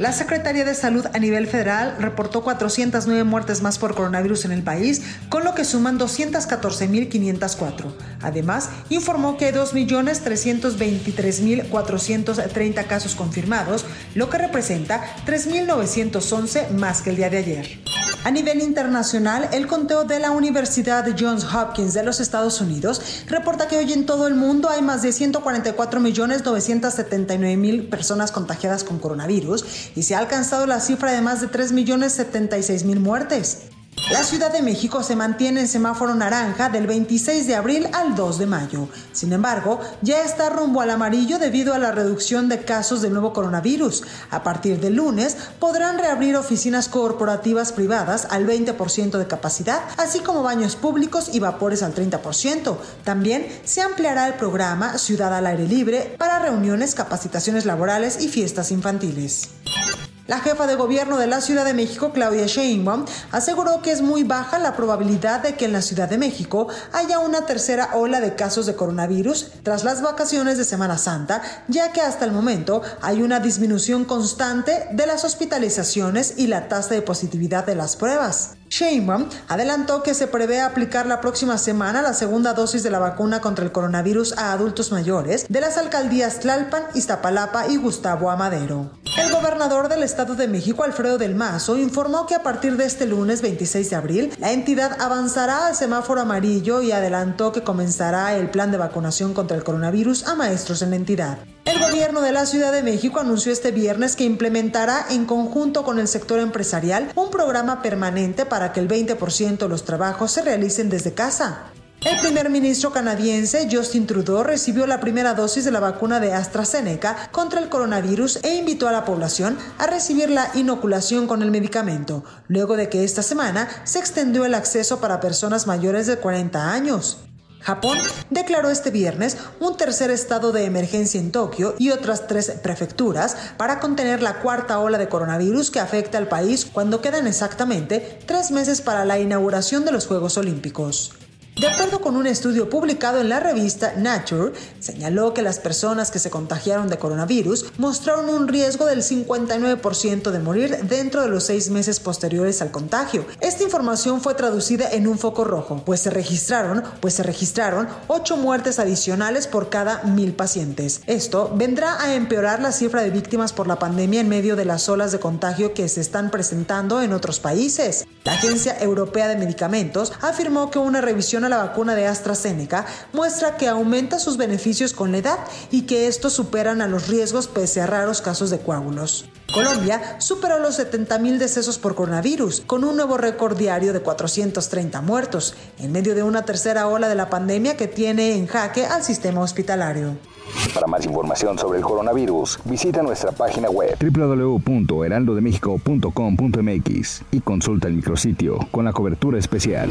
La Secretaría de Salud a nivel federal reportó 409 muertes más por coronavirus en el país, con lo que suman 214.504. Además, informó que hay 2.323.430 casos confirmados, lo que representa 3.911 más que el día de ayer. A nivel internacional, el conteo de la Universidad Johns Hopkins de los Estados Unidos reporta que hoy en todo el mundo hay más de 144.979.000 personas contagiadas con coronavirus y se ha alcanzado la cifra de más de 3.076.000 muertes. La Ciudad de México se mantiene en semáforo naranja del 26 de abril al 2 de mayo. Sin embargo, ya está rumbo al amarillo debido a la reducción de casos de nuevo coronavirus. A partir del lunes podrán reabrir oficinas corporativas privadas al 20% de capacidad, así como baños públicos y vapores al 30%. También se ampliará el programa Ciudad al aire libre para reuniones, capacitaciones laborales y fiestas infantiles. La jefa de gobierno de la Ciudad de México, Claudia Sheinbaum, aseguró que es muy baja la probabilidad de que en la Ciudad de México haya una tercera ola de casos de coronavirus tras las vacaciones de Semana Santa, ya que hasta el momento hay una disminución constante de las hospitalizaciones y la tasa de positividad de las pruebas. Sheinbaum adelantó que se prevé aplicar la próxima semana la segunda dosis de la vacuna contra el coronavirus a adultos mayores de las alcaldías Tlalpan, Iztapalapa y Gustavo Amadero. El gobernador del Estado de México, Alfredo del Mazo, informó que a partir de este lunes 26 de abril, la entidad avanzará al semáforo amarillo y adelantó que comenzará el plan de vacunación contra el coronavirus a maestros en la entidad. El gobierno de la Ciudad de México anunció este viernes que implementará en conjunto con el sector empresarial un programa permanente para que el 20% de los trabajos se realicen desde casa. El primer ministro canadiense Justin Trudeau recibió la primera dosis de la vacuna de AstraZeneca contra el coronavirus e invitó a la población a recibir la inoculación con el medicamento, luego de que esta semana se extendió el acceso para personas mayores de 40 años. Japón declaró este viernes un tercer estado de emergencia en Tokio y otras tres prefecturas para contener la cuarta ola de coronavirus que afecta al país cuando quedan exactamente tres meses para la inauguración de los Juegos Olímpicos. De acuerdo con un estudio publicado en la revista Nature, señaló que las personas que se contagiaron de coronavirus mostraron un riesgo del 59% de morir dentro de los seis meses posteriores al contagio. Esta información fue traducida en un foco rojo, pues se registraron, pues se registraron 8 muertes adicionales por cada mil pacientes. Esto vendrá a empeorar la cifra de víctimas por la pandemia en medio de las olas de contagio que se están presentando en otros países. La Agencia Europea de Medicamentos afirmó que una revisión a la vacuna de AstraZeneca muestra que aumenta sus beneficios con la edad y que estos superan a los riesgos pese a raros casos de coágulos. Colombia superó los 70.000 decesos por coronavirus, con un nuevo récord diario de 430 muertos, en medio de una tercera ola de la pandemia que tiene en jaque al sistema hospitalario. Para más información sobre el coronavirus, visita nuestra página web www.heraldodemexico.com.mx y consulta el micrositio con la cobertura especial.